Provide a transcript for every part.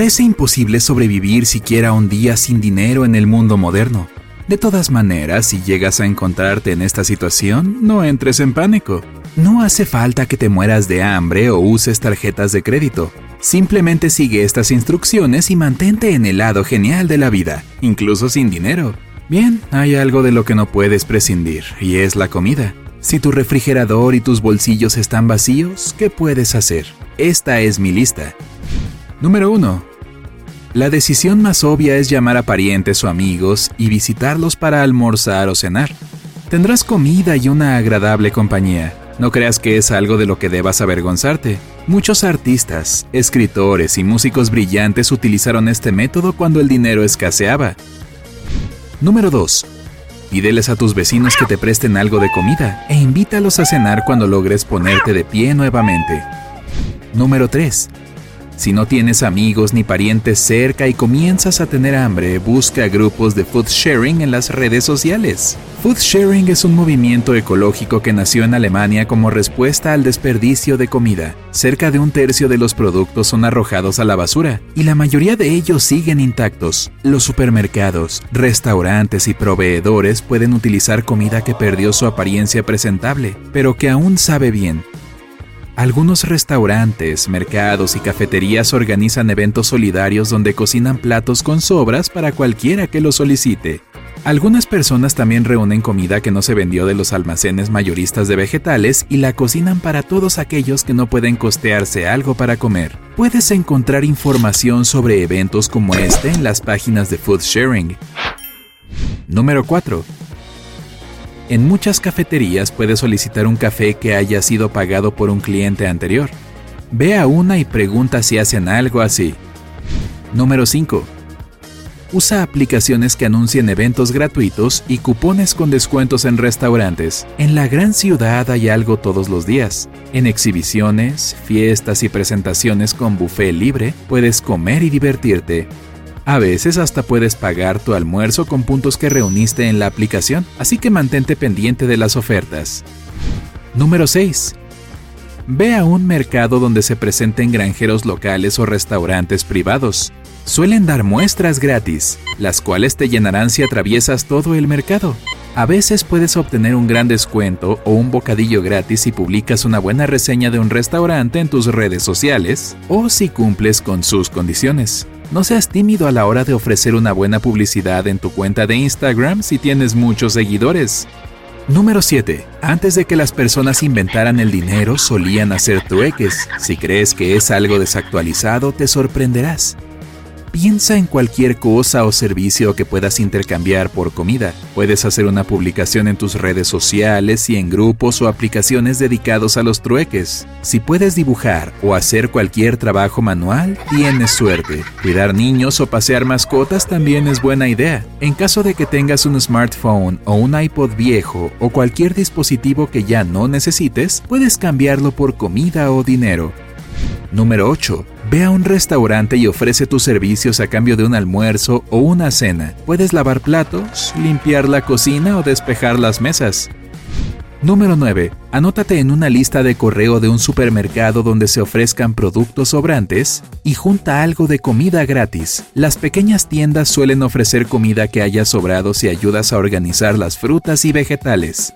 Parece imposible sobrevivir siquiera un día sin dinero en el mundo moderno. De todas maneras, si llegas a encontrarte en esta situación, no entres en pánico. No hace falta que te mueras de hambre o uses tarjetas de crédito. Simplemente sigue estas instrucciones y mantente en el lado genial de la vida, incluso sin dinero. Bien, hay algo de lo que no puedes prescindir, y es la comida. Si tu refrigerador y tus bolsillos están vacíos, ¿qué puedes hacer? Esta es mi lista. Número 1. La decisión más obvia es llamar a parientes o amigos y visitarlos para almorzar o cenar. Tendrás comida y una agradable compañía. No creas que es algo de lo que debas avergonzarte. Muchos artistas, escritores y músicos brillantes utilizaron este método cuando el dinero escaseaba. Número 2. Pídeles a tus vecinos que te presten algo de comida e invítalos a cenar cuando logres ponerte de pie nuevamente. Número 3. Si no tienes amigos ni parientes cerca y comienzas a tener hambre, busca grupos de food sharing en las redes sociales. Food sharing es un movimiento ecológico que nació en Alemania como respuesta al desperdicio de comida. Cerca de un tercio de los productos son arrojados a la basura y la mayoría de ellos siguen intactos. Los supermercados, restaurantes y proveedores pueden utilizar comida que perdió su apariencia presentable, pero que aún sabe bien algunos restaurantes, mercados y cafeterías organizan eventos solidarios donde cocinan platos con sobras para cualquiera que lo solicite. Algunas personas también reúnen comida que no se vendió de los almacenes mayoristas de vegetales y la cocinan para todos aquellos que no pueden costearse algo para comer. Puedes encontrar información sobre eventos como este en las páginas de Food Sharing. Número 4. En muchas cafeterías puedes solicitar un café que haya sido pagado por un cliente anterior. Ve a una y pregunta si hacen algo así. Número 5. Usa aplicaciones que anuncien eventos gratuitos y cupones con descuentos en restaurantes. En la gran ciudad hay algo todos los días. En exhibiciones, fiestas y presentaciones con buffet libre puedes comer y divertirte. A veces hasta puedes pagar tu almuerzo con puntos que reuniste en la aplicación, así que mantente pendiente de las ofertas. Número 6. Ve a un mercado donde se presenten granjeros locales o restaurantes privados. Suelen dar muestras gratis, las cuales te llenarán si atraviesas todo el mercado. A veces puedes obtener un gran descuento o un bocadillo gratis si publicas una buena reseña de un restaurante en tus redes sociales o si cumples con sus condiciones. No seas tímido a la hora de ofrecer una buena publicidad en tu cuenta de Instagram si tienes muchos seguidores. Número 7. Antes de que las personas inventaran el dinero, solían hacer trueques. Si crees que es algo desactualizado, te sorprenderás. Piensa en cualquier cosa o servicio que puedas intercambiar por comida. Puedes hacer una publicación en tus redes sociales y en grupos o aplicaciones dedicados a los trueques. Si puedes dibujar o hacer cualquier trabajo manual, tienes suerte. Cuidar niños o pasear mascotas también es buena idea. En caso de que tengas un smartphone o un iPod viejo o cualquier dispositivo que ya no necesites, puedes cambiarlo por comida o dinero. Número 8. Ve a un restaurante y ofrece tus servicios a cambio de un almuerzo o una cena. Puedes lavar platos, limpiar la cocina o despejar las mesas. Número 9. Anótate en una lista de correo de un supermercado donde se ofrezcan productos sobrantes y junta algo de comida gratis. Las pequeñas tiendas suelen ofrecer comida que haya sobrado si ayudas a organizar las frutas y vegetales.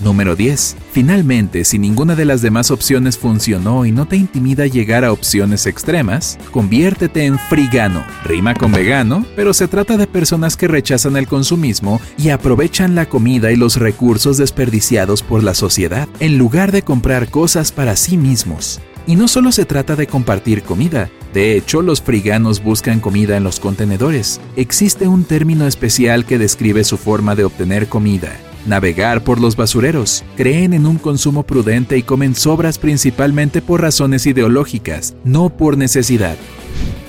Número 10. Finalmente, si ninguna de las demás opciones funcionó y no te intimida llegar a opciones extremas, conviértete en frigano. Rima con vegano, pero se trata de personas que rechazan el consumismo y aprovechan la comida y los recursos desperdiciados por la sociedad, en lugar de comprar cosas para sí mismos. Y no solo se trata de compartir comida, de hecho los friganos buscan comida en los contenedores. Existe un término especial que describe su forma de obtener comida navegar por los basureros, creen en un consumo prudente y comen sobras principalmente por razones ideológicas, no por necesidad.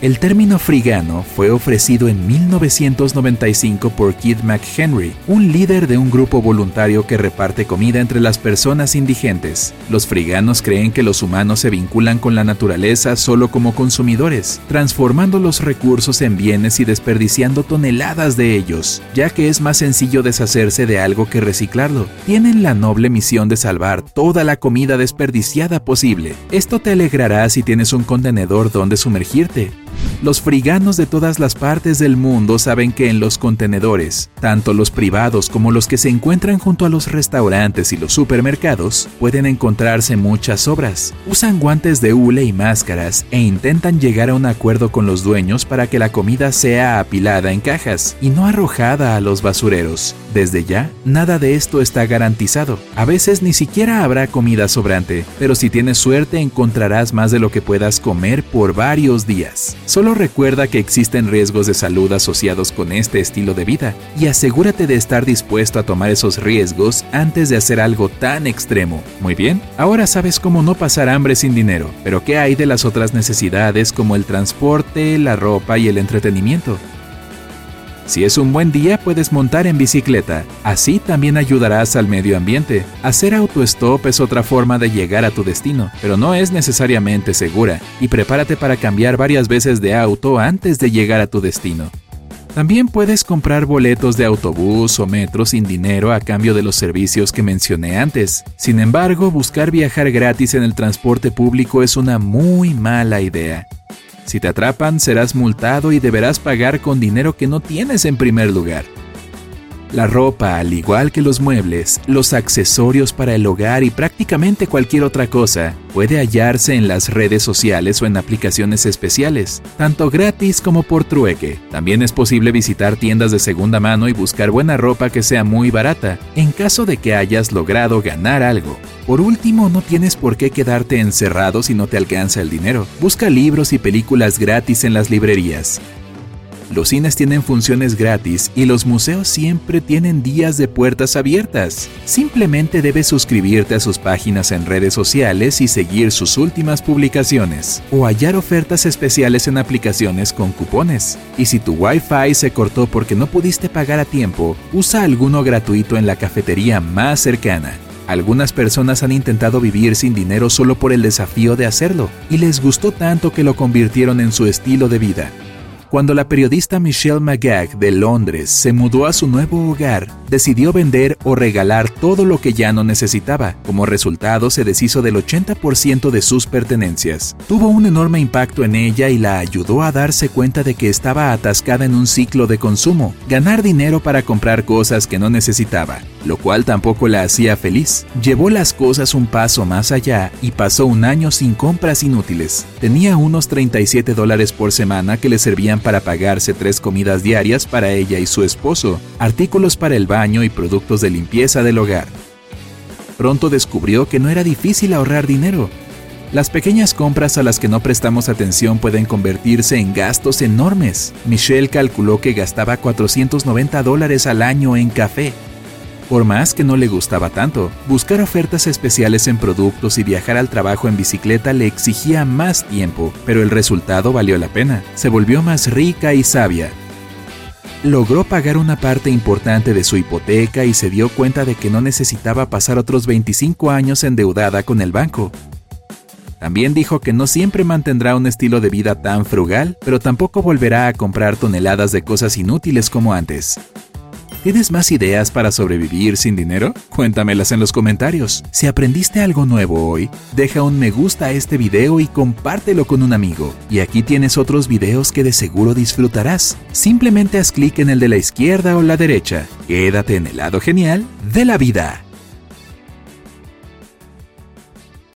El término frigano fue ofrecido en 1995 por Keith McHenry, un líder de un grupo voluntario que reparte comida entre las personas indigentes. Los friganos creen que los humanos se vinculan con la naturaleza solo como consumidores, transformando los recursos en bienes y desperdiciando toneladas de ellos, ya que es más sencillo deshacerse de algo que reciclarlo. Tienen la noble misión de salvar toda la comida desperdiciada posible. Esto te alegrará si tienes un contenedor donde sumergirte. Los friganos de todas las partes del mundo saben que en los contenedores, tanto los privados como los que se encuentran junto a los restaurantes y los supermercados, pueden encontrarse muchas sobras. Usan guantes de hule y máscaras e intentan llegar a un acuerdo con los dueños para que la comida sea apilada en cajas y no arrojada a los basureros. Desde ya, nada de esto está garantizado. A veces ni siquiera habrá comida sobrante, pero si tienes suerte encontrarás más de lo que puedas comer por varios días. Solo recuerda que existen riesgos de salud asociados con este estilo de vida y asegúrate de estar dispuesto a tomar esos riesgos antes de hacer algo tan extremo. Muy bien, ahora sabes cómo no pasar hambre sin dinero, pero ¿qué hay de las otras necesidades como el transporte, la ropa y el entretenimiento? Si es un buen día puedes montar en bicicleta, así también ayudarás al medio ambiente. Hacer autostop es otra forma de llegar a tu destino, pero no es necesariamente segura, y prepárate para cambiar varias veces de auto antes de llegar a tu destino. También puedes comprar boletos de autobús o metro sin dinero a cambio de los servicios que mencioné antes. Sin embargo, buscar viajar gratis en el transporte público es una muy mala idea. Si te atrapan, serás multado y deberás pagar con dinero que no tienes en primer lugar. La ropa, al igual que los muebles, los accesorios para el hogar y prácticamente cualquier otra cosa, puede hallarse en las redes sociales o en aplicaciones especiales, tanto gratis como por trueque. También es posible visitar tiendas de segunda mano y buscar buena ropa que sea muy barata, en caso de que hayas logrado ganar algo. Por último, no tienes por qué quedarte encerrado si no te alcanza el dinero. Busca libros y películas gratis en las librerías. Los cines tienen funciones gratis y los museos siempre tienen días de puertas abiertas. Simplemente debes suscribirte a sus páginas en redes sociales y seguir sus últimas publicaciones, o hallar ofertas especiales en aplicaciones con cupones. Y si tu Wi-Fi se cortó porque no pudiste pagar a tiempo, usa alguno gratuito en la cafetería más cercana. Algunas personas han intentado vivir sin dinero solo por el desafío de hacerlo, y les gustó tanto que lo convirtieron en su estilo de vida. Cuando la periodista Michelle McGagh de Londres se mudó a su nuevo hogar, decidió vender o regalar todo lo que ya no necesitaba. Como resultado, se deshizo del 80% de sus pertenencias. Tuvo un enorme impacto en ella y la ayudó a darse cuenta de que estaba atascada en un ciclo de consumo, ganar dinero para comprar cosas que no necesitaba, lo cual tampoco la hacía feliz. Llevó las cosas un paso más allá y pasó un año sin compras inútiles. Tenía unos 37 dólares por semana que le servían para pagarse tres comidas diarias para ella y su esposo, artículos para el baño y productos de limpieza del hogar. Pronto descubrió que no era difícil ahorrar dinero. Las pequeñas compras a las que no prestamos atención pueden convertirse en gastos enormes. Michelle calculó que gastaba 490 dólares al año en café, por más que no le gustaba tanto, buscar ofertas especiales en productos y viajar al trabajo en bicicleta le exigía más tiempo, pero el resultado valió la pena. Se volvió más rica y sabia. Logró pagar una parte importante de su hipoteca y se dio cuenta de que no necesitaba pasar otros 25 años endeudada con el banco. También dijo que no siempre mantendrá un estilo de vida tan frugal, pero tampoco volverá a comprar toneladas de cosas inútiles como antes. ¿Tienes más ideas para sobrevivir sin dinero? Cuéntamelas en los comentarios. Si aprendiste algo nuevo hoy, deja un me gusta a este video y compártelo con un amigo. Y aquí tienes otros videos que de seguro disfrutarás. Simplemente haz clic en el de la izquierda o la derecha. Quédate en el lado genial de la vida.